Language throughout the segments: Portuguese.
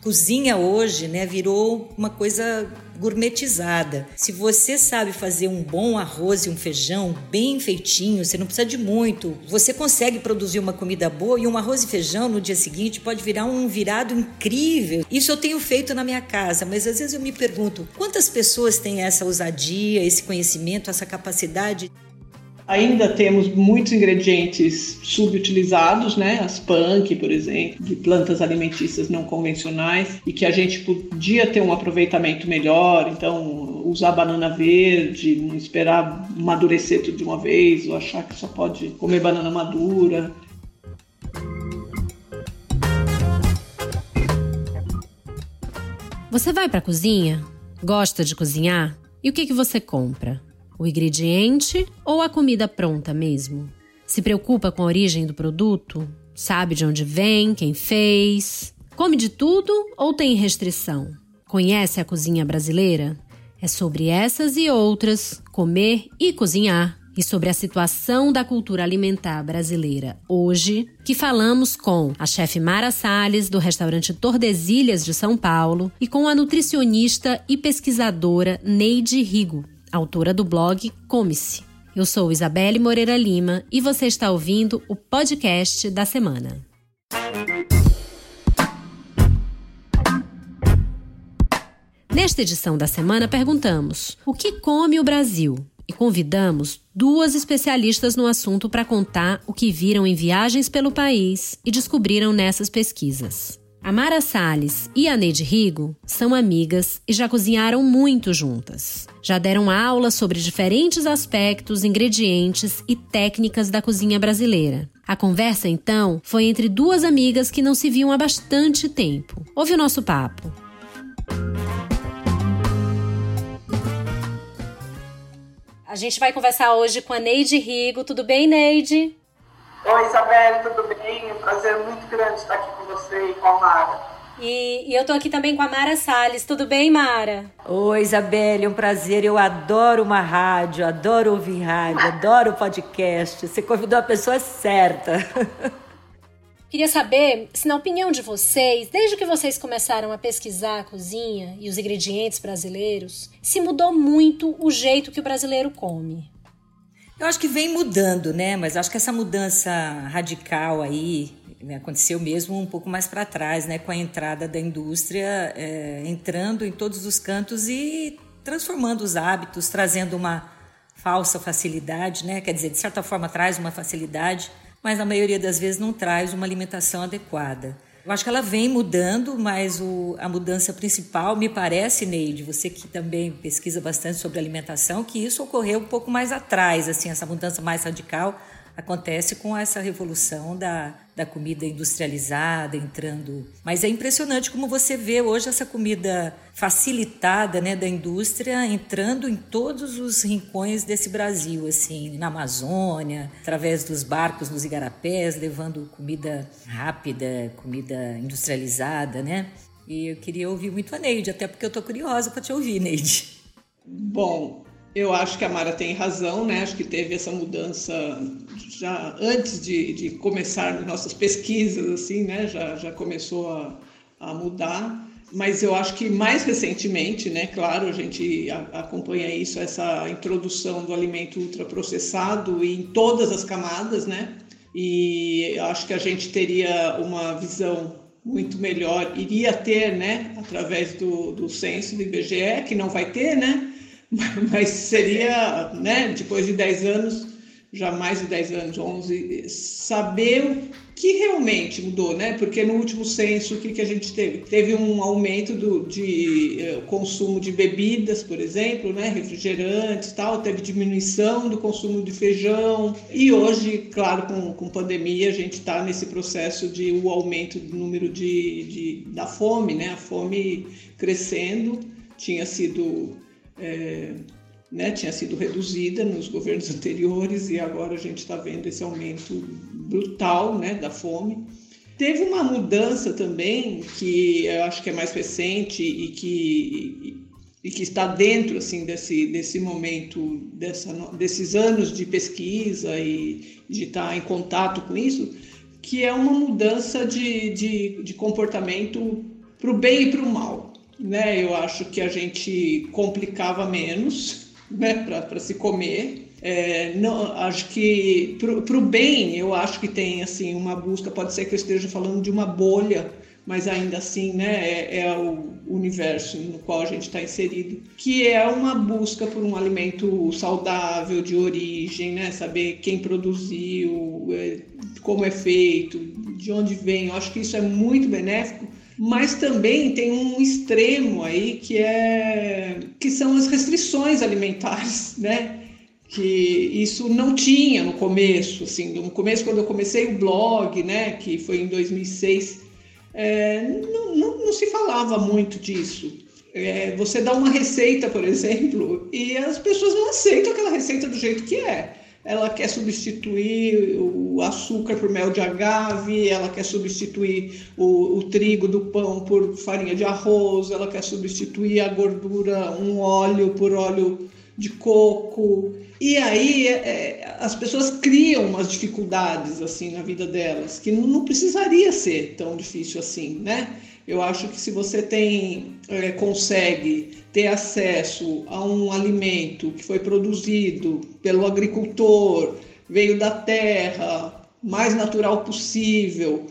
cozinha hoje, né, virou uma coisa gourmetizada. Se você sabe fazer um bom arroz e um feijão bem feitinho, você não precisa de muito. Você consegue produzir uma comida boa e um arroz e feijão no dia seguinte pode virar um virado incrível. Isso eu tenho feito na minha casa, mas às vezes eu me pergunto, quantas pessoas têm essa ousadia, esse conhecimento, essa capacidade? Ainda temos muitos ingredientes subutilizados, né? As punk, por exemplo, de plantas alimentícias não convencionais, e que a gente podia ter um aproveitamento melhor. Então, usar banana verde, não esperar amadurecer tudo de uma vez, ou achar que só pode comer banana madura. Você vai para a cozinha? Gosta de cozinhar? E o que, que você compra? O ingrediente ou a comida pronta mesmo? Se preocupa com a origem do produto? Sabe de onde vem, quem fez? Come de tudo ou tem restrição? Conhece a cozinha brasileira? É sobre essas e outras, comer e cozinhar, e sobre a situação da cultura alimentar brasileira hoje, que falamos com a chefe Mara Salles, do restaurante Tordesilhas de São Paulo, e com a nutricionista e pesquisadora Neide Rigo, autora do blog Come-se. Eu sou Isabelle Moreira Lima e você está ouvindo o podcast da semana. Nesta edição da semana, perguntamos: o que come o Brasil? E convidamos duas especialistas no assunto para contar o que viram em viagens pelo país e descobriram nessas pesquisas. A Mara Salles e a Neide Rigo são amigas e já cozinharam muito juntas. Já deram aula sobre diferentes aspectos, ingredientes e técnicas da cozinha brasileira. A conversa, então, foi entre duas amigas que não se viam há bastante tempo. Ouve o nosso papo. A gente vai conversar hoje com a Neide Rigo. Tudo bem, Neide? Oi, Isabelle, tudo bem? Um prazer muito grande estar aqui com você e com a Mara. E, e eu tô aqui também com a Mara Salles. Tudo bem, Mara? Oi, Isabelle, é um prazer. Eu adoro uma rádio, adoro ouvir rádio, adoro podcast. Você convidou a pessoa certa. Queria saber se, na opinião de vocês, desde que vocês começaram a pesquisar a cozinha e os ingredientes brasileiros, se mudou muito o jeito que o brasileiro come. Eu acho que vem mudando, né? Mas acho que essa mudança radical aí né, aconteceu mesmo um pouco mais para trás, né? Com a entrada da indústria é, entrando em todos os cantos e transformando os hábitos, trazendo uma falsa facilidade, né? Quer dizer, de certa forma traz uma facilidade, mas na maioria das vezes não traz uma alimentação adequada. Eu acho que ela vem mudando, mas o, a mudança principal, me parece, Neide, você que também pesquisa bastante sobre alimentação, que isso ocorreu um pouco mais atrás, assim, essa mudança mais radical acontece com essa revolução da, da comida industrializada entrando. Mas é impressionante como você vê hoje essa comida facilitada né, da indústria entrando em todos os rincões desse Brasil, assim, na Amazônia, através dos barcos nos igarapés, levando comida rápida, comida industrializada, né? E eu queria ouvir muito a Neide, até porque eu estou curiosa para te ouvir, Neide. Bom, eu acho que a Mara tem razão, né? Acho que teve essa mudança já antes de, de começar nossas pesquisas, assim, né? Já, já começou a, a mudar. Mas eu acho que mais recentemente, né? Claro, a gente acompanha isso, essa introdução do alimento ultraprocessado em todas as camadas, né? E acho que a gente teria uma visão muito melhor, iria ter, né? Através do, do censo do IBGE, que não vai ter, né? mas seria, né, depois de 10 anos, já mais de 10 anos, 11, saber o que realmente mudou, né? Porque no último censo, o que, que a gente teve? Teve um aumento do, de uh, consumo de bebidas, por exemplo, né? Refrigerantes tal, teve diminuição do consumo de feijão. E hoje, claro, com, com pandemia, a gente está nesse processo de o aumento do número de, de, da fome, né? A fome crescendo, tinha sido é, né, tinha sido reduzida nos governos anteriores e agora a gente está vendo esse aumento brutal né, da fome. Teve uma mudança também que eu acho que é mais recente e que, e, e que está dentro assim desse, desse momento, dessa, desses anos de pesquisa e de estar em contato com isso, que é uma mudança de, de, de comportamento para o bem e para o mal. Né? Eu acho que a gente complicava menos né, para se comer. É, não, acho que para o bem, eu acho que tem assim uma busca. Pode ser que eu esteja falando de uma bolha, mas ainda assim, né, é, é o universo no qual a gente está inserido, que é uma busca por um alimento saudável, de origem, né, saber quem produziu, é, como é feito, de onde vem. Eu acho que isso é muito benéfico mas também tem um extremo aí que é que são as restrições alimentares, né? Que isso não tinha no começo, assim, no começo quando eu comecei o blog, né? Que foi em 2006, é, não, não, não, se falava muito disso. É, você dá uma receita, por exemplo, e as pessoas não aceitam aquela receita do jeito que é ela quer substituir o açúcar por mel de agave, ela quer substituir o, o, trigo do pão por farinha de arroz, ela quer substituir a gordura, um óleo por óleo de coco. E aí é, é as pessoas criam umas dificuldades assim na vida delas, que não, não precisaria ser tão difícil assim, né? Eu acho que se você tem, é, consegue ter acesso a um alimento que foi produzido pelo agricultor, veio da terra, mais natural possível,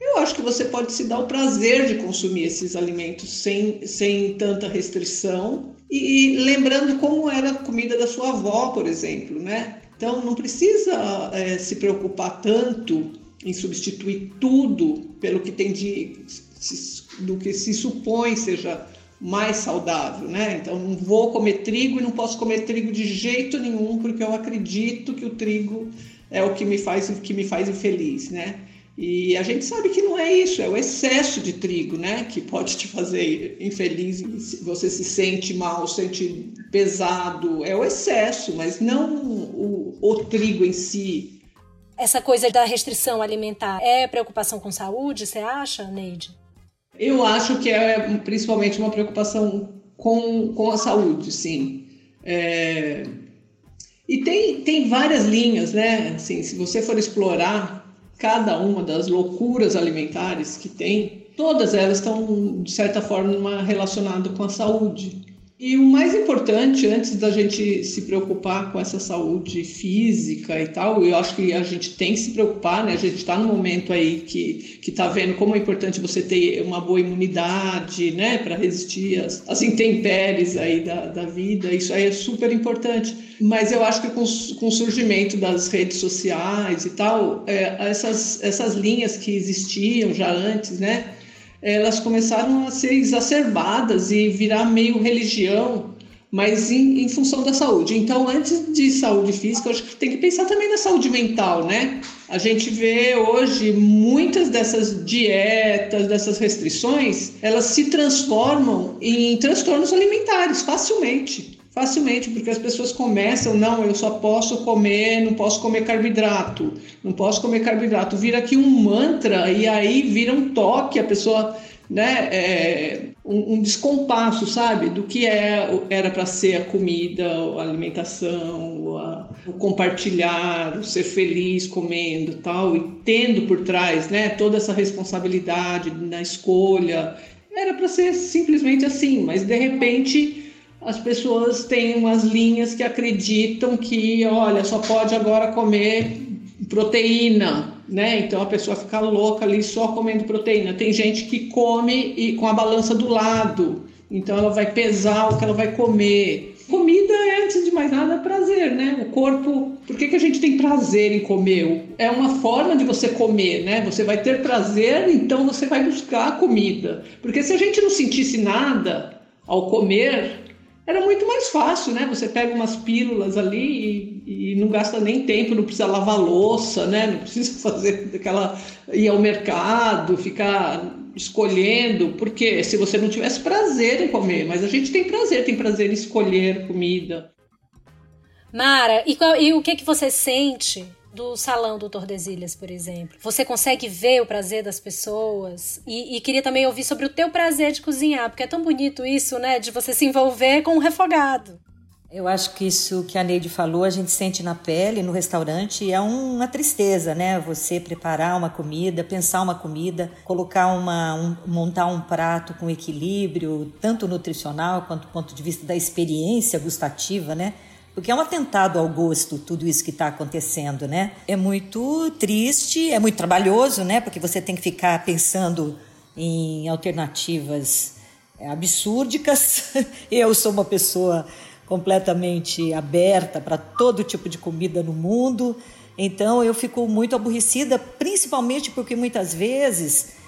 eu acho que você pode se dar o prazer de consumir esses alimentos sem, sem tanta restrição e, e lembrando como era a comida da sua avó, por exemplo, né? Então não precisa é, se preocupar tanto em substituir tudo pelo que tem de do que se supõe seja mais saudável, né? Então não vou comer trigo e não posso comer trigo de jeito nenhum porque eu acredito que o trigo é o que me faz que me faz infeliz, né? E a gente sabe que não é isso, é o excesso de trigo, né? Que pode te fazer infeliz, você se sente mal, sente pesado, é o excesso, mas não o, o trigo em si. Essa coisa da restrição alimentar é preocupação com saúde, você acha, Neide? Eu acho que é principalmente uma preocupação com, com a saúde, sim. É... E tem, tem várias linhas, né? Assim, se você for explorar cada uma das loucuras alimentares que tem, todas elas estão, de certa forma, relacionadas com a saúde. E o mais importante, antes da gente se preocupar com essa saúde física e tal, eu acho que a gente tem que se preocupar, né? A gente está no momento aí que está vendo como é importante você ter uma boa imunidade, né, para resistir às, às intempéries aí da, da vida. Isso aí é super importante. Mas eu acho que com, com o surgimento das redes sociais e tal, é, essas essas linhas que existiam já antes, né? Elas começaram a ser exacerbadas e virar meio religião, mas em, em, função da saúde. Então, antes de saúde física, acho que tem que pensar também na saúde mental, né? A gente vê hoje muitas dessas dietas, dessas restrições, elas se transformam em transtornos alimentares facilmente facilmente, porque as pessoas começam, não, eu só posso comer, não posso comer carboidrato, não posso comer carboidrato, vira aqui um mantra e aí vira um toque, a pessoa, né, é, um, um, descompasso, sabe, do que é, era para ser a comida, a alimentação, a, o compartilhar, o ser feliz comendo tal, e tendo por trás, né, toda essa responsabilidade na escolha, era para ser simplesmente assim, mas de repente as pessoas têm umas linhas que acreditam que, olha, só pode agora comer proteína, né? Então a pessoa fica louca ali só comendo proteína. Tem gente que come e com a balança do lado, então ela vai pesar o que ela vai comer. Comida é, antes de mais nada, prazer, né? O corpo. Por que, que a gente tem prazer em comer? É uma forma de você comer, né? Você vai ter prazer, então você vai buscar a comida. Porque se a gente não sentisse nada ao comer, era muito mais fácil, né? Você pega umas pílulas ali e, e, não gasta nem tempo, não precisa lavar louça, né? Não precisa fazer aquela ir ao mercado, ficar escolhendo, porque se você não tivesse prazer em comer, mas a gente tem prazer, tem prazer em escolher comida. Mara, e, qual, e o que que você sente do salão do Tordesilhas, por exemplo. Você consegue ver o prazer das pessoas e, e, queria também ouvir sobre o teu prazer de cozinhar, porque é tão bonito isso, né, de você se envolver com um refogado. Eu acho que isso que a Neide falou, a gente sente na pele, no restaurante, é uma tristeza, né? Você preparar uma comida, pensar uma comida, colocar uma, um, montar um prato com equilíbrio, tanto nutricional quanto do ponto de vista da experiência gustativa, né? Porque é um atentado ao gosto, tudo isso que está acontecendo, né? É muito triste, é muito trabalhoso, né? Porque você tem que ficar pensando em alternativas absúrdicas. Eu sou uma pessoa completamente aberta para todo tipo de comida no mundo. Então eu fico muito aborrecida, principalmente porque muitas vezes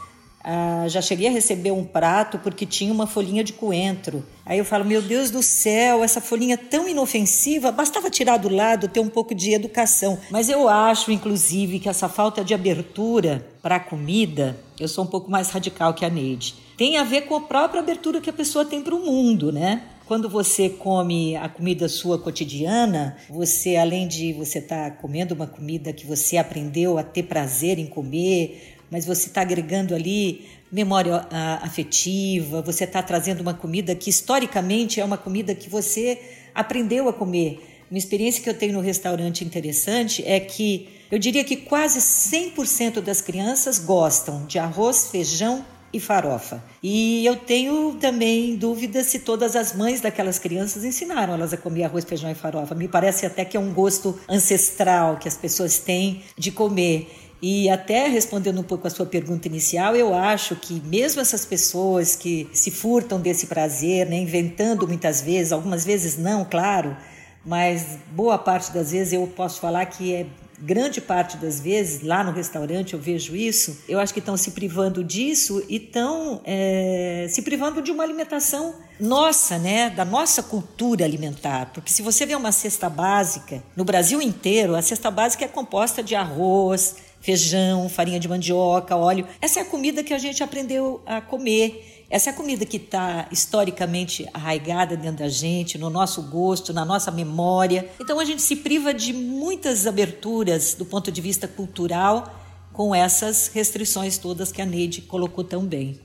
ah, já cheguei a receber um prato porque tinha uma folhinha de coentro. Aí eu falo, meu Deus do céu, essa folhinha tão inofensiva, bastava tirar do lado, ter um pouco de educação. Mas eu acho, inclusive, que essa falta de abertura para a comida, eu sou um pouco mais radical que a Neide, tem a ver com a própria abertura que a pessoa tem para o mundo, né? Quando você come a comida sua cotidiana, você além de você estar tá comendo uma comida que você aprendeu a ter prazer em comer, mas você está agregando ali memória afetiva, você está trazendo uma comida que historicamente é uma comida que você aprendeu a comer. Uma experiência que eu tenho no restaurante interessante é que eu diria que quase 100% das crianças gostam de arroz, feijão e farofa. E eu tenho também dúvidas se todas as mães daquelas crianças ensinaram elas a comer arroz, feijão e farofa. Me parece até que é um gosto ancestral que as pessoas têm de comer. E até respondendo um pouco a sua pergunta inicial, eu acho que mesmo essas pessoas que se furtam desse prazer, né, inventando muitas vezes, algumas vezes não, claro, mas boa parte das vezes eu posso falar que é grande parte das vezes, lá no restaurante eu vejo isso, eu acho que estão se privando disso e estão é, se privando de uma alimentação nossa, né, da nossa cultura alimentar. Porque se você vê uma cesta básica, no Brasil inteiro, a cesta básica é composta de arroz, feijão, farinha de mandioca, óleo. Essa é a comida que a gente aprendeu a comer. Essa é a comida que está historicamente arraigada dentro da gente, no nosso gosto, na nossa memória. Então a gente se priva de muitas aberturas do ponto de vista cultural com essas restrições todas que a Neide colocou tão bem.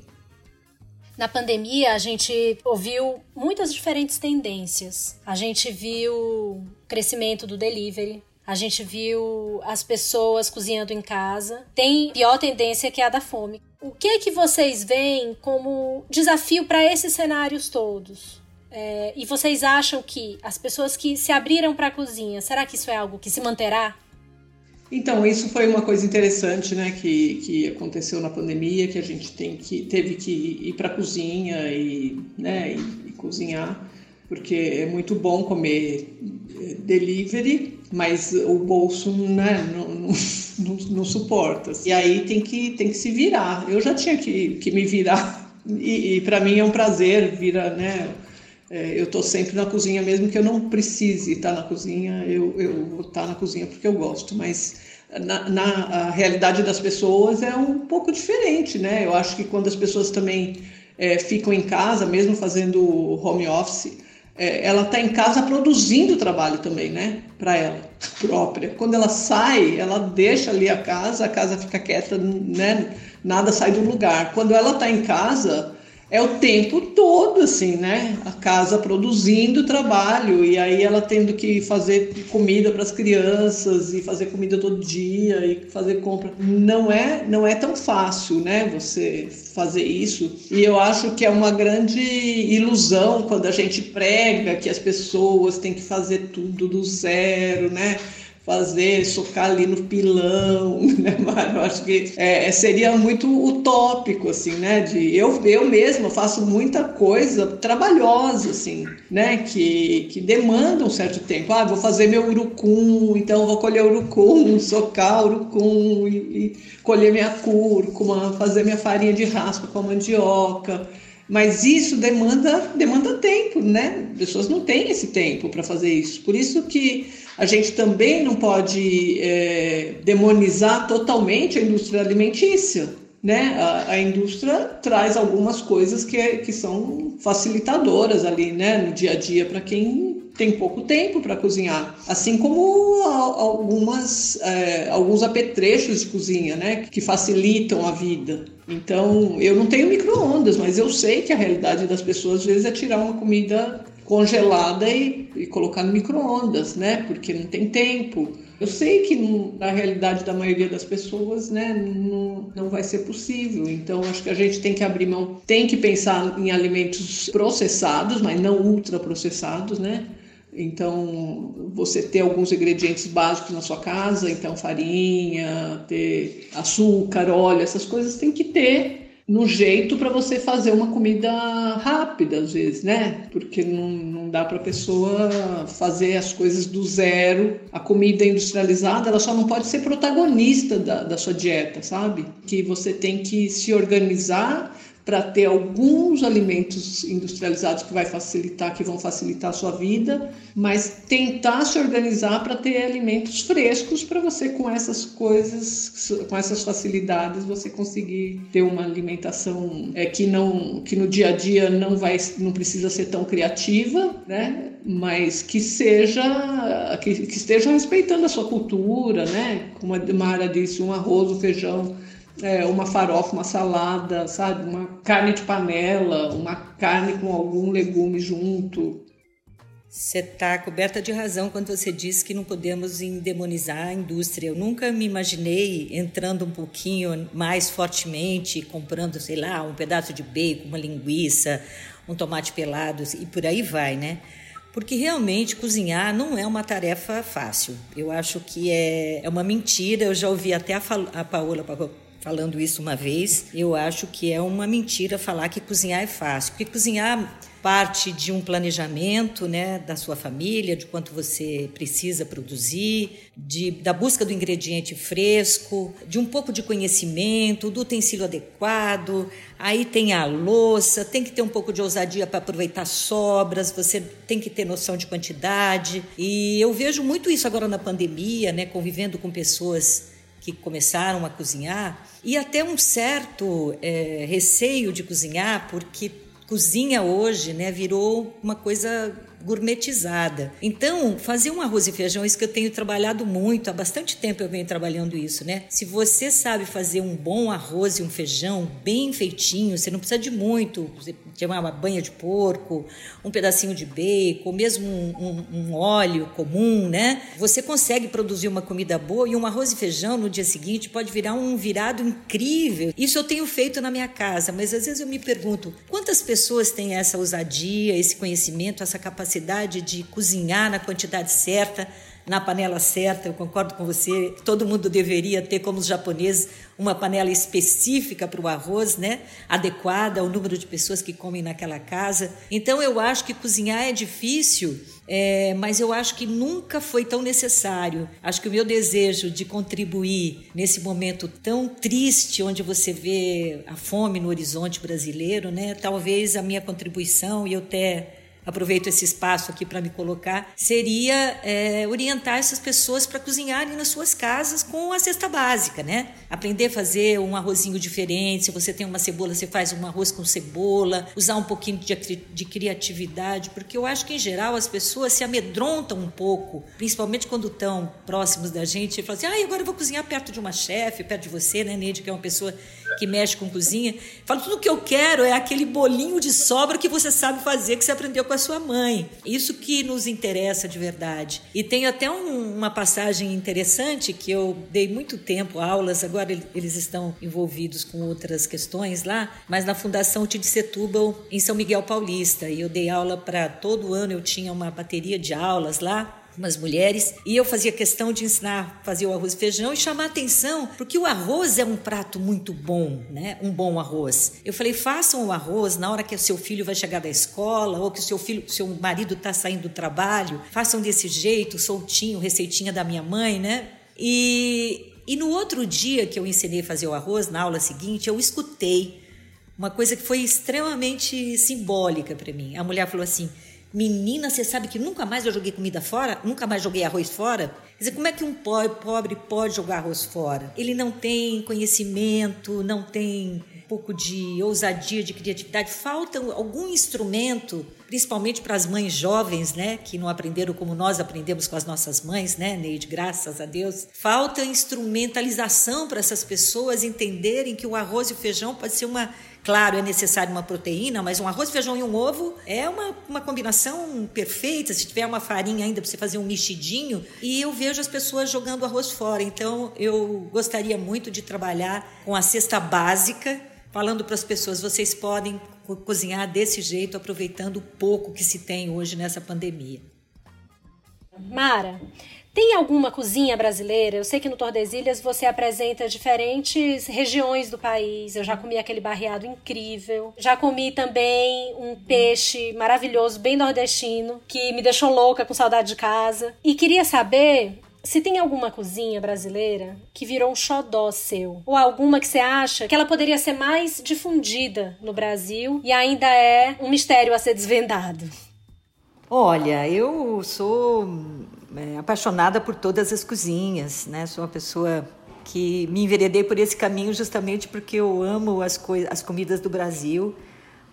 Na pandemia, a gente ouviu muitas diferentes tendências. A gente viu crescimento do delivery, a gente viu as pessoas cozinhando em casa. Tem pior tendência que é a da fome. O que é que vocês veem como desafio para esses cenários todos? É, e vocês acham que as pessoas que se abriram para a cozinha, será que isso é algo que se manterá? Então, isso foi uma coisa interessante, né, que, que aconteceu na pandemia, que a gente tem que, teve que ir para a cozinha e, né, e, e cozinhar, porque é muito bom comer eh, delivery, mas o bolso né, não, não, não, não, suporta. E aí tem que, tem que se virar. Eu já tinha que, que me virar, e, e para mim é um prazer virar, né? É, eu estou sempre na cozinha, mesmo que eu não precise estar na cozinha, eu, vou estar na cozinha porque eu gosto, mas na, na realidade das pessoas é um pouco diferente, né? Eu acho que quando as pessoas também é, ficam em casa, mesmo fazendo home office, é, ela está em casa produzindo trabalho também, né? Para ela própria. Quando ela sai, ela deixa ali a casa, a casa fica quieta, né? Nada sai do lugar. Quando ela está em casa, é o tempo todo, assim, né? A casa produzindo trabalho e aí ela tendo que fazer comida para as crianças e fazer comida todo dia e fazer compra. Não é, não é tão fácil, né? Você fazer isso. E eu acho que é uma grande ilusão quando a gente prega que as pessoas têm que fazer tudo do zero, né? Fazer, socar ali no pilão, né, Mário? Acho que é, é, seria muito utópico, assim, né? De, eu, eu mesma faço muita coisa trabalhosa, assim, né? Que, que demanda um certo tempo. Ah, vou fazer meu urucum, então vou colher urucum, socar urucum e, e colher minha cúrcuma, fazer minha farinha de raspa com a mandioca. Mas isso demanda, demanda tempo, né? As pessoas não têm esse tempo para fazer isso. Por isso que a gente também não pode é, demonizar totalmente a indústria alimentícia. Né? A, a, indústria traz algumas coisas que, que são facilitadoras ali né? no dia a dia para quem tem pouco tempo para cozinhar, assim como algumas, é, alguns apetrechos de cozinha, né, que facilitam a vida. Então, eu não tenho micro-ondas, mas eu sei que a realidade das pessoas às vezes é tirar uma comida congelada e, e colocar no micro-ondas, né? Porque não tem tempo. Eu sei que na realidade da maioria das pessoas, né, não, não vai ser possível. Então, acho que a gente tem que abrir mão, tem que pensar em alimentos processados, mas não ultraprocessados, né? Então, você ter alguns ingredientes básicos na sua casa, então farinha, ter açúcar, óleo, essas coisas tem que ter no jeito para você fazer uma comida rápida, às vezes, né? Porque não, não dá para a pessoa fazer as coisas do zero. A comida industrializada, ela só não pode ser protagonista da, da sua dieta, sabe? Que você tem que se organizar para ter alguns alimentos industrializados que vai facilitar, que vão facilitar a sua vida, mas tentar se organizar para ter alimentos frescos para você com essas coisas, com essas facilidades, você conseguir ter uma alimentação é, que não, que no dia a dia não vai, não precisa ser tão criativa, né? Mas que seja, que, que esteja respeitando a sua cultura, né? Como a Mara disse, um arroz, um feijão é, uma farofa, uma salada, sabe? Uma carne de panela, uma carne com algum legume junto. Você está coberta de razão quando você diz que não podemos endemonizar a indústria. Eu nunca me imaginei entrando um pouquinho mais fortemente, comprando, sei lá, um pedaço de bacon, uma linguiça, um tomate pelado e por aí vai, né? Porque realmente cozinhar não é uma tarefa fácil. Eu acho que é, é uma mentira. Eu já ouvi até a, a Paola falando isso uma vez. Eu acho que é uma mentira falar que cozinhar é fácil, porque cozinhar parte de um planejamento, né, da sua família, de quanto você precisa produzir, de, da busca do ingrediente fresco, de um pouco de conhecimento, do utensílio adequado. Aí tem a louça, tem que ter um pouco de ousadia para aproveitar sobras, você tem que ter noção de quantidade. E eu vejo muito isso agora na pandemia, né, convivendo com pessoas que começaram a cozinhar e até um certo é, receio de cozinhar, porque cozinha hoje né, virou uma coisa gourmetizada. Então, fazer um arroz e feijão isso que eu tenho trabalhado muito, há bastante tempo eu venho trabalhando isso, né? Se você sabe fazer um bom arroz e um feijão bem feitinho, você não precisa de muito, você tem uma banha de porco, um pedacinho de bacon, mesmo um, um, um óleo comum, né? Você consegue produzir uma comida boa e um arroz e feijão no dia seguinte pode virar um virado incrível. Isso eu tenho feito na minha casa, mas às vezes eu me pergunto, quantas pessoas têm essa ousadia, esse conhecimento, essa capacidade capacidade de cozinhar na quantidade certa, na panela certa. Eu concordo com você. Todo mundo deveria ter, como os japoneses, uma panela específica para o arroz, né? Adequada ao número de pessoas que comem naquela casa. Então, eu acho que cozinhar é difícil, é, mas eu acho que nunca foi tão necessário. Acho que o meu desejo de contribuir nesse momento tão triste, onde você vê a fome no horizonte brasileiro, né? Talvez a minha contribuição e eu até aproveito esse espaço aqui para me colocar, seria é, orientar essas pessoas para cozinharem nas suas casas com a cesta básica, né? Aprender a fazer um arrozinho diferente. Se você tem uma cebola, você faz um arroz com cebola, usar um pouquinho de, de criatividade, porque eu acho que em geral as pessoas se amedrontam um pouco, principalmente quando estão próximos da gente e falam assim: ah, agora eu vou cozinhar perto de uma chefe, perto de você, né, Neide, que é uma pessoa que mexe com cozinha. Falo, tudo que eu quero é aquele bolinho de sobra que você sabe fazer, que você aprendeu com a sua mãe. Isso que nos interessa de verdade. E tem até um, uma passagem interessante que eu dei muito tempo aulas, agora eles estão envolvidos com outras questões lá, mas na Fundação Tid Setúbal, em São Miguel Paulista. E eu dei aula para todo ano, eu tinha uma bateria de aulas lá umas mulheres, e eu fazia questão de ensinar a fazer o arroz e feijão e chamar atenção, porque o arroz é um prato muito bom, né? Um bom arroz. Eu falei, façam o arroz na hora que o seu filho vai chegar da escola ou que o seu filho, seu marido está saindo do trabalho, façam desse jeito, soltinho, receitinha da minha mãe, né? E, e no outro dia que eu ensinei a fazer o arroz, na aula seguinte, eu escutei uma coisa que foi extremamente simbólica para mim. A mulher falou assim: Menina, você sabe que nunca mais eu joguei comida fora? Nunca mais joguei arroz fora? Quer dizer, como é que um pobre pode jogar arroz fora? Ele não tem conhecimento, não tem um pouco de ousadia, de criatividade, falta algum instrumento, principalmente para as mães jovens, né, que não aprenderam como nós aprendemos com as nossas mães, né, Neide, graças a Deus. Falta instrumentalização para essas pessoas entenderem que o arroz e o feijão pode ser uma Claro, é necessário uma proteína, mas um arroz, feijão e um ovo é uma, uma combinação perfeita. Se tiver uma farinha ainda para você fazer um mexidinho, e eu vejo as pessoas jogando arroz fora. Então, eu gostaria muito de trabalhar com a cesta básica, falando para as pessoas: vocês podem cozinhar desse jeito, aproveitando o pouco que se tem hoje nessa pandemia. Mara, tem alguma cozinha brasileira? Eu sei que no Tordesilhas você apresenta diferentes regiões do país. Eu já comi aquele barreado incrível. Já comi também um peixe maravilhoso, bem nordestino, que me deixou louca com saudade de casa. E queria saber se tem alguma cozinha brasileira que virou um xodó seu, ou alguma que você acha que ela poderia ser mais difundida no Brasil e ainda é um mistério a ser desvendado. Olha, eu sou é, apaixonada por todas as cozinhas, né? Sou uma pessoa que me enveredei por esse caminho justamente porque eu amo as, as comidas do Brasil.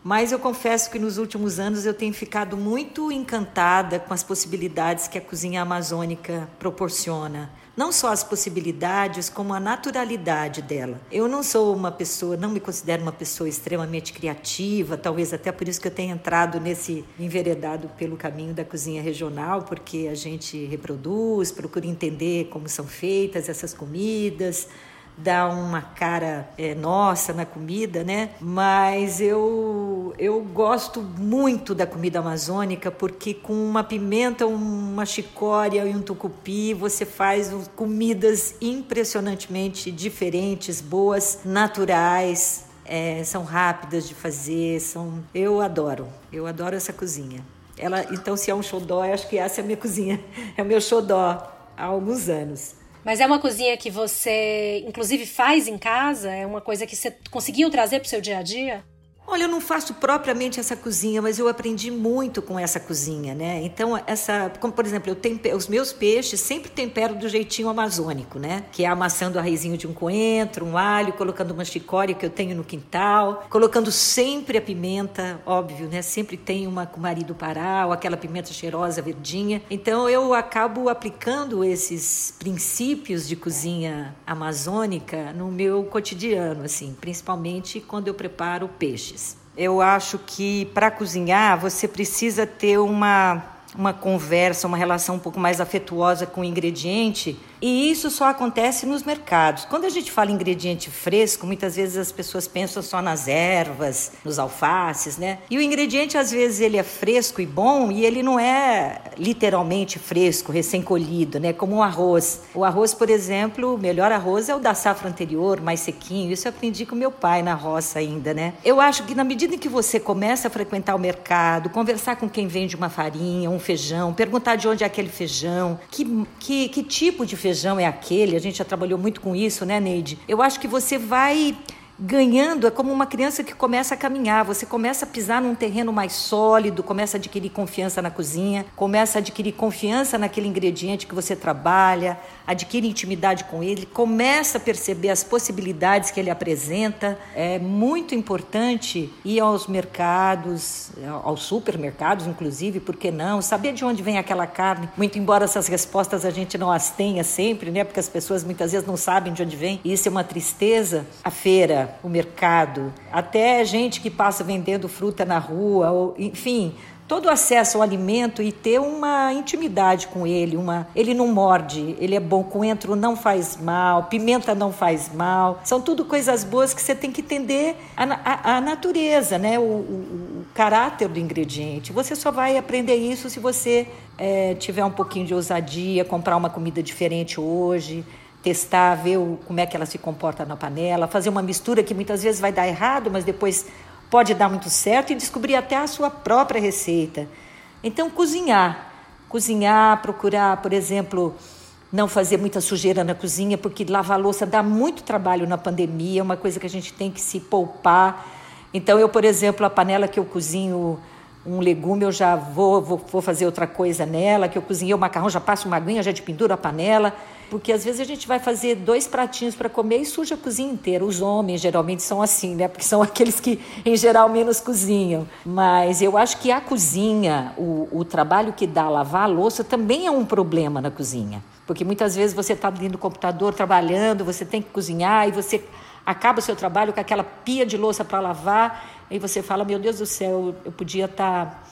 Mas eu confesso que nos últimos anos eu tenho ficado muito encantada com as possibilidades que a cozinha amazônica proporciona não só as possibilidades, como a naturalidade dela. Eu não sou uma pessoa, não me considero uma pessoa extremamente criativa, talvez até por isso que eu tenha entrado nesse enveredado pelo caminho da cozinha regional, porque a gente reproduz, procura entender como são feitas essas comidas, dá uma cara é, nossa na comida, né? Mas eu, eu gosto muito da comida amazônica porque com uma pimenta, uma chicória e um tucupi você faz comidas impressionantemente diferentes, boas, naturais, é, são rápidas de fazer, são eu adoro, eu adoro essa cozinha. Ela, então se é um xodó, eu acho que essa é a minha cozinha, é o meu xodó há alguns anos. Mas é uma cozinha que você, inclusive, faz em casa? É uma coisa que você conseguiu trazer para o seu dia a dia? Olha, eu não faço propriamente essa cozinha, mas eu aprendi muito com essa cozinha, né? Então, essa, como por exemplo, eu os meus peixes sempre tempero do jeitinho amazônico, né? Que é amassando a raizinho de um coentro, um alho, colocando uma chicória que eu tenho no quintal, colocando sempre a pimenta, óbvio, né? Sempre tem uma com marido pará, ou aquela pimenta cheirosa, verdinha. Então, eu acabo aplicando esses princípios de cozinha amazônica no meu cotidiano, assim, principalmente quando eu preparo peixe. Eu acho que para cozinhar você precisa ter uma, uma conversa, uma relação um pouco mais afetuosa com o ingrediente e isso só acontece nos mercados. Quando a gente fala ingrediente fresco, muitas vezes as pessoas pensam só nas ervas, nos alfaces, né? E o ingrediente às vezes ele é fresco e bom e ele não é literalmente fresco, recém-colhido, né? Como o arroz. O arroz, por exemplo, o melhor arroz é o da safra anterior, mais sequinho. Isso eu aprendi com meu pai na roça ainda, né? Eu acho que na medida em que você começa a frequentar o mercado, conversar com quem vende uma farinha, um feijão, perguntar de onde é aquele feijão, que, que, que tipo de feijão feijão é aquele, a gente já trabalhou muito com isso, né, Neide? Eu acho que você vai ganhando, é como uma criança que começa a caminhar, você começa a pisar num terreno mais sólido, começa a adquirir confiança na cozinha, começa a adquirir confiança naquele ingrediente que você trabalha, adquire intimidade com ele, começa a perceber as possibilidades que ele apresenta. É muito importante ir aos mercados, aos supermercados, inclusive, por que não? Saber de onde vem aquela carne, muito embora essas respostas a gente não as tenha sempre, né? Porque as pessoas muitas vezes não sabem de onde vem, e isso é uma tristeza. A feira, o mercado, até gente que passa vendendo fruta na rua, ou, enfim, todo acesso ao alimento e ter uma intimidade com ele, uma ele não morde, ele é bom, coentro não faz mal, pimenta não faz mal, são tudo coisas boas que você tem que entender a, a, a natureza, né? O, o, o, caráter do ingrediente. Você só vai aprender isso se você é, tiver um pouquinho de ousadia, comprar uma comida diferente hoje, testar, ver o, como é que ela se comporta na panela, fazer uma mistura que muitas vezes vai dar errado, mas depois pode dar muito certo e descobrir até a sua própria receita. Então, cozinhar. Cozinhar, procurar, por exemplo, não fazer muita sujeira na cozinha, porque lavar louça dá muito trabalho na pandemia, é uma coisa que a gente tem que se poupar. Então, eu, por exemplo, a panela que eu cozinho um legume, eu já vou, vou, vou fazer outra coisa nela, que eu cozinhei o macarrão, já passo uma aguinha, já de pendura a panela. Porque às vezes a gente vai fazer dois pratinhos para comer e suja a cozinha inteira. Os homens geralmente são assim, né? Porque são aqueles que em geral menos cozinham. Mas eu acho que a cozinha, o, o trabalho que dá lavar a louça também é um problema na cozinha. Porque muitas vezes você está dentro do computador trabalhando, você tem que cozinhar e você acaba o seu trabalho com aquela pia de louça para lavar, e você fala: Meu Deus do céu, eu podia estar. Tá...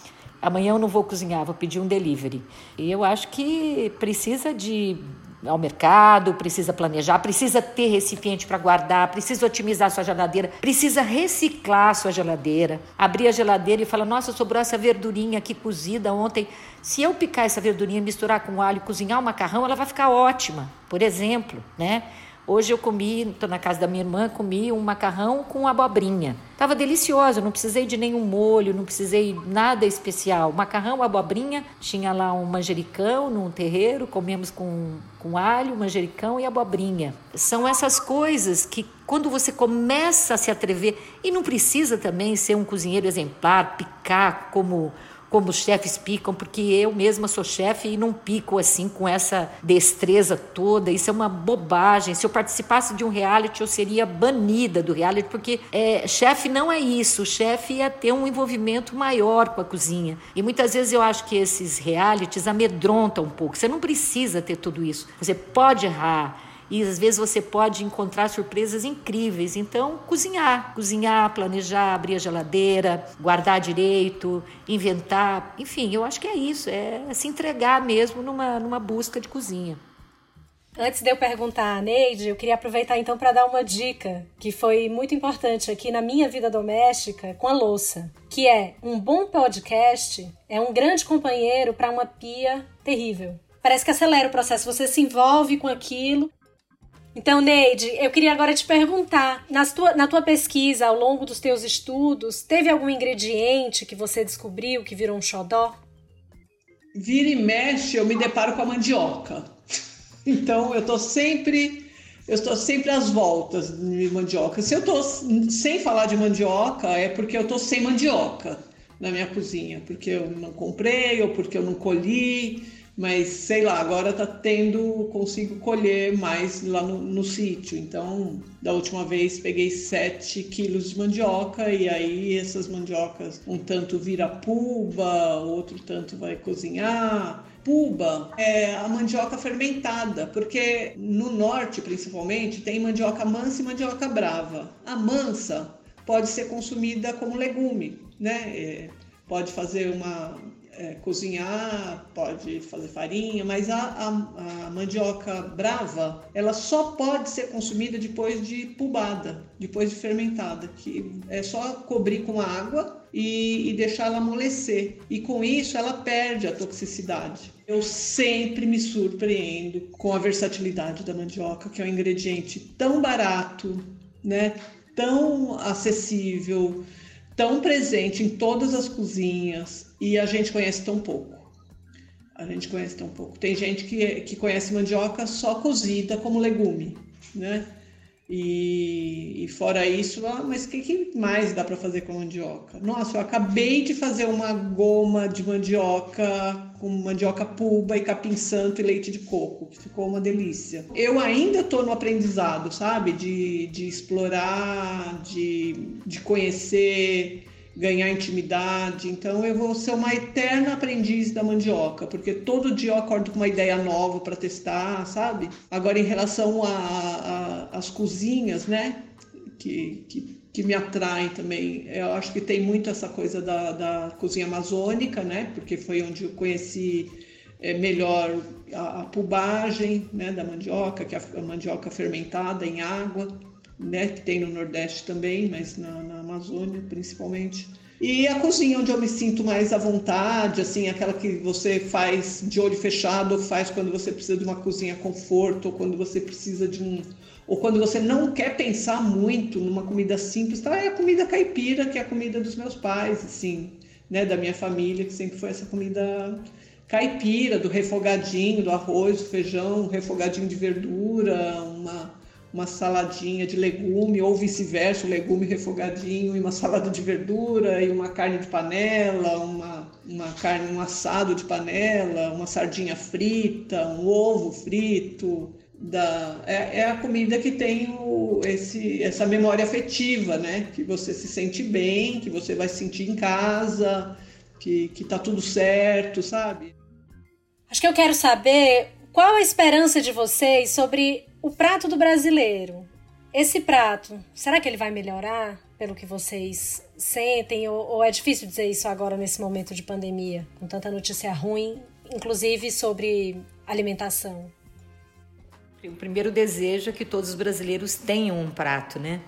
Amanhã eu não vou cozinhar, vou pedir um delivery. E eu acho que precisa de ao mercado, precisa planejar, precisa ter recipiente para guardar, precisa otimizar sua geladeira, precisa reciclar sua geladeira. Abrir a geladeira e falar: Nossa, sobrou essa verdurinha aqui cozida ontem. Se eu picar essa verdurinha, misturar com alho cozinhar o macarrão, ela vai ficar ótima, por exemplo, né? Hoje eu comi, estou na casa da minha irmã, comi um macarrão com abobrinha. Estava delicioso, não precisei de nenhum molho, não precisei nada especial. Macarrão, abobrinha, tinha lá um manjericão num terreiro, comemos com, com alho, manjericão e abobrinha. São essas coisas que quando você começa a se atrever, e não precisa também ser um cozinheiro exemplar, picar como como os chefes picam, porque eu mesma sou chefe e não pico assim com essa destreza toda. Isso é uma bobagem. Se eu participasse de um reality, eu seria banida do reality, porque é, chefe não é isso. O chefe ia ter um envolvimento maior com a cozinha. E muitas vezes eu acho que esses realities amedrontam um pouco. Você não precisa ter tudo isso. Você pode errar e às vezes você pode encontrar surpresas incríveis. Então, cozinhar, cozinhar, planejar, abrir a geladeira, guardar direito, inventar, enfim, eu acho que é isso, é se entregar mesmo numa, numa busca de cozinha. Antes de eu perguntar a Neide, eu queria aproveitar então para dar uma dica que foi muito importante aqui na minha vida doméstica com a louça, que é um bom podcast é um grande companheiro para uma pia terrível. Parece que acelera o processo, você se envolve com aquilo então, Neide, eu queria agora te perguntar: na tua, na tua pesquisa, ao longo dos teus estudos, teve algum ingrediente que você descobriu que virou um xodó? Vira e mexe, eu me deparo com a mandioca. Então, eu estou sempre. Eu estou sempre às voltas de mandioca. Se eu estou sem falar de mandioca, é porque eu estou sem mandioca na minha cozinha, porque eu não comprei ou porque eu não colhi mas sei lá, agora tá tendo, consigo colher mais lá no, no sítio. Então, da última vez peguei 7 quilos de mandioca e aí essas mandiocas, um tanto vira puba, outro tanto vai cozinhar. Puba é a mandioca fermentada, porque no norte principalmente tem mandioca mansa e mandioca brava. A mansa pode ser consumida como legume, né? É, pode fazer uma é, cozinhar, pode fazer farinha, mas a, a, a, mandioca brava, ela só pode ser consumida depois de pubada, depois de fermentada, que é só cobrir com água e, e deixar ela amolecer. E com isso ela perde a toxicidade. Eu sempre me surpreendo com a versatilidade da mandioca, que é um ingrediente tão barato, né? tão acessível, tão presente em todas as cozinhas e a gente conhece tão pouco. A gente conhece tão pouco. Tem gente que, que conhece mandioca só cozida como legume, né? E, e fora isso, ah, mas o que, que, mais dá para fazer com mandioca? Nossa, eu acabei de fazer uma goma de mandioca com mandioca pulba e capim santo e leite de coco, que ficou uma delícia. Eu ainda estou no aprendizado, sabe? De, de explorar, de, de conhecer ganhar intimidade. Então eu vou ser uma eterna aprendiz da mandioca, porque todo dia eu acordo com uma ideia nova para testar, sabe? Agora em relação às cozinhas, né? Que, que, que, me atraem também. Eu acho que tem muito essa coisa da, da cozinha amazônica, né? Porque foi onde eu conheci é, melhor a, a pubagem né, da mandioca, que é a, a mandioca fermentada em água né, que tem no Nordeste também, mas na, na, Amazônia principalmente. E a cozinha onde eu me sinto mais à vontade, assim, aquela que você faz de olho fechado, ou faz quando você precisa de uma cozinha conforto, ou quando você precisa de um ou quando você não quer pensar muito numa comida simples, tá? É a comida caipira, que é a comida dos meus pais, assim, né, da minha família, que sempre foi essa comida caipira, do refogadinho, do arroz, do feijão, um refogadinho de verdura, uma uma saladinha de legume, ou vice-versa, um legume refogadinho e uma salada de verdura, e uma carne de panela, uma, uma carne, um assado de panela, uma sardinha frita, um ovo frito. Da, é, é a comida que tem o, esse, essa memória afetiva, né? Que você se sente bem, que você vai se sentir em casa, que, que tá tudo certo, sabe? Acho que eu quero saber qual a esperança de vocês sobre o prato do brasileiro. Esse prato, será que ele vai melhorar pelo que vocês sentem? Ou, ou é difícil dizer isso agora nesse momento de pandemia, com tanta notícia ruim, inclusive sobre alimentação? O primeiro desejo é que todos os brasileiros tenham um prato, né?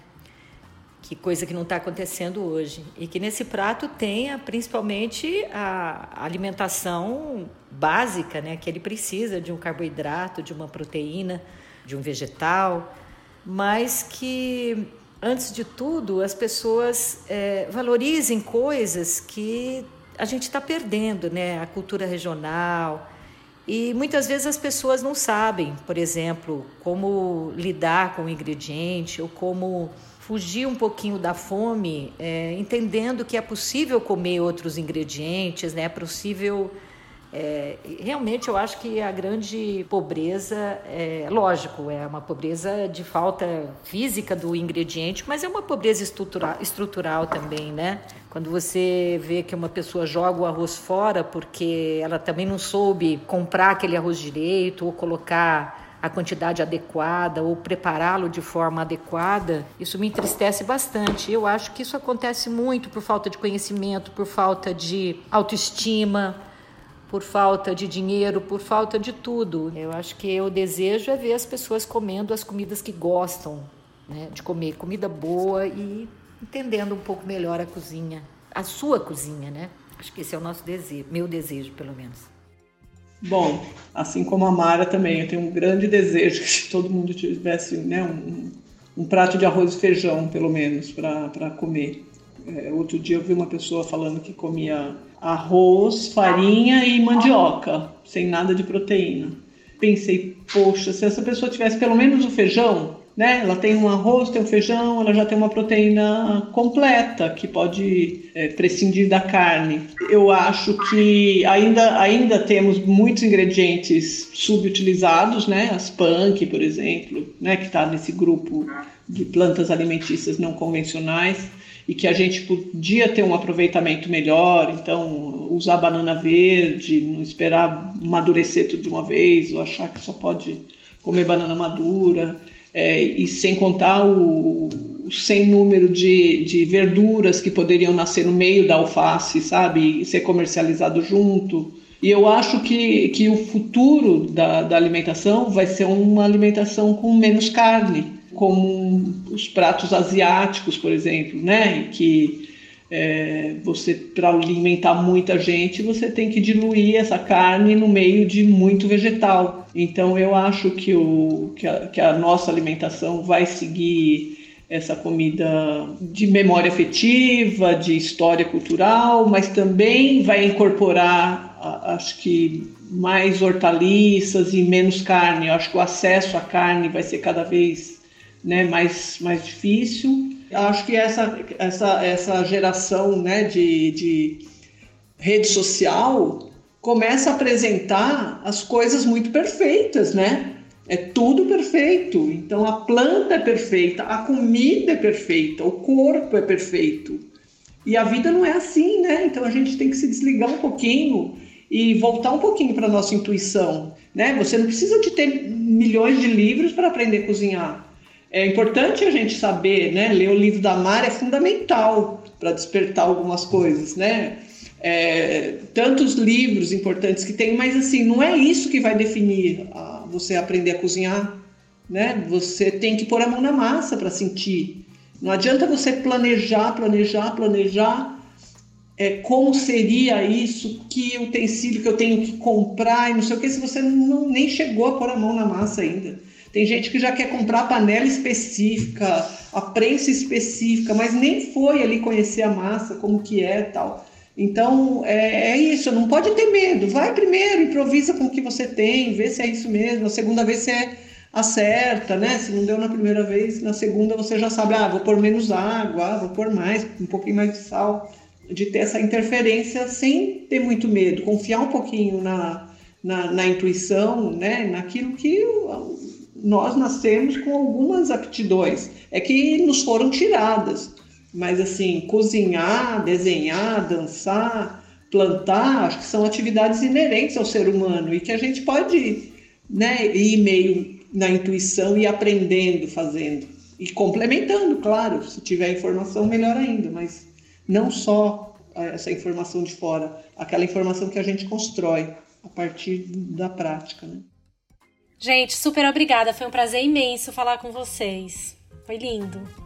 Que coisa que não está acontecendo hoje. E que nesse prato tenha principalmente a alimentação básica, né? Que ele precisa de um carboidrato, de uma proteína, de um vegetal, mas que, antes de tudo, as pessoas é, valorizem coisas que a gente está perdendo, né? A cultura regional e muitas vezes as pessoas não sabem, por exemplo, como lidar com o ingrediente ou como fugir um pouquinho da fome, é, entendendo que é possível comer outros ingredientes, né? é possível é, realmente eu acho que a grande pobreza é lógico, é uma pobreza de falta física do ingrediente, mas é uma pobreza estrutural, estrutural também, né? Quando você vê que uma pessoa joga o arroz fora porque ela também não soube comprar aquele arroz direito ou colocar a quantidade adequada ou prepará-lo de forma adequada, isso me entristece bastante. Eu acho que isso acontece muito por falta de conhecimento, por falta de autoestima, por falta de dinheiro, por falta de tudo. Eu acho que o desejo é ver as pessoas comendo as comidas que gostam né, de comer, comida boa e entendendo um pouco melhor a cozinha, a sua cozinha, né? Acho que esse é o nosso desejo, meu desejo, pelo menos. Bom, assim como a Mara também, eu tenho um grande desejo que todo mundo tivesse né, um, um prato de arroz e feijão, pelo menos, para comer. É, outro dia eu vi uma pessoa falando que comia arroz, farinha e mandioca, sem nada de proteína. Pensei, poxa, se essa pessoa tivesse pelo menos o feijão, né? Ela tem um arroz, tem um feijão, ela já tem uma proteína completa que pode é, prescindir da carne. Eu acho que ainda, ainda temos muitos ingredientes subutilizados, né? As punk, por exemplo, né? Que está nesse grupo de plantas alimentícias não convencionais e que a gente podia ter um aproveitamento melhor, então usar banana verde, não esperar amadurecer tudo de uma vez, ou achar que só pode comer banana madura, é, e sem contar o, o sem número de, de verduras que poderiam nascer no meio da alface, sabe, e ser comercializado junto. E eu acho que, que o futuro da, da alimentação vai ser uma alimentação com menos carne, como os pratos asiáticos, por exemplo, né? Que é, você, para alimentar muita gente, você tem que diluir essa carne no meio de muito vegetal. Então, eu acho que, o, que, a, que a nossa alimentação vai seguir essa comida de memória afetiva, de história cultural, mas também vai incorporar, acho que, mais hortaliças e menos carne. Eu acho que o acesso à carne vai ser cada vez né, mais, mais difícil. Acho que essa, essa, essa geração né, de, de rede social começa a apresentar as coisas muito perfeitas, né? É tudo perfeito. Então a planta é perfeita, a comida é perfeita, o corpo é perfeito. E a vida não é assim, né? Então a gente tem que se desligar um pouquinho e voltar um pouquinho para nossa intuição, né? Você não precisa de ter milhões de livros para aprender a cozinhar. É importante a gente saber, né? Ler o livro da Mar é fundamental para despertar algumas coisas, né? É, tantos livros importantes que tem, mas assim, não é isso que vai definir a, você aprender a cozinhar, né? Você tem que pôr a mão na massa para sentir. Não adianta você planejar, planejar, planejar é, como seria isso, que utensílio que eu tenho que comprar e não sei o que, se você não, nem chegou a pôr a mão na massa ainda. Tem gente que já quer comprar a panela específica, a prensa específica, mas nem foi ali conhecer a massa, como que é tal. Então, é, é, isso, não pode ter medo. Vai primeiro, improvisa com o que você tem, vê se é isso mesmo. A segunda vez você acerta, né? Se não deu na primeira vez, na segunda você já sabe, ah, vou pôr menos água, ah, vou pôr mais, um pouquinho mais de sal. De ter essa interferência sem ter muito medo, confiar um pouquinho na, na, na intuição, né? Naquilo que nós nascemos com algumas aptidões, é que nos foram tiradas. Mas assim, cozinhar, desenhar, dançar, plantar, acho que são atividades inerentes ao ser humano e que a gente pode né, ir meio na intuição e aprendendo fazendo. E complementando, claro, se tiver informação, melhor ainda, mas não só essa informação de fora, aquela informação que a gente constrói a partir da prática. Né? Gente, super obrigada. Foi um prazer imenso falar com vocês. Foi lindo.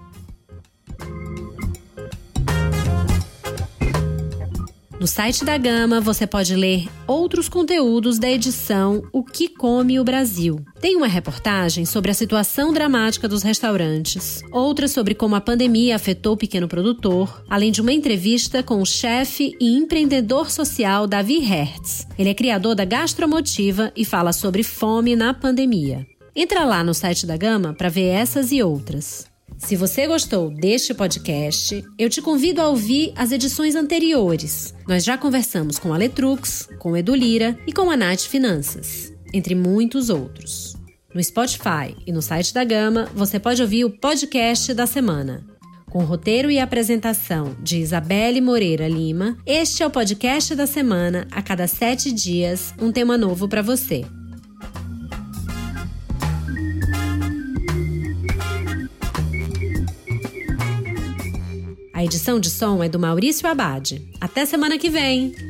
No site da Gama você pode ler outros conteúdos da edição O que Come o Brasil. Tem uma reportagem sobre a situação dramática dos restaurantes, outra sobre como a pandemia afetou o pequeno produtor, além de uma entrevista com o chefe e empreendedor social Davi Hertz. Ele é criador da Gastromotiva e fala sobre fome na pandemia. Entra lá no site da Gama para ver essas e outras. Se você gostou deste podcast, eu te convido a ouvir as edições anteriores. Nós já conversamos com a Letrux, com Edu Lira e com a Nath Finanças, entre muitos outros. No Spotify e no site da Gama, você pode ouvir o podcast da semana. Com roteiro e apresentação de Isabelle Moreira Lima, este é o podcast da semana, a cada sete dias, um tema novo para você. A edição de som é do Maurício Abade. Até semana que vem!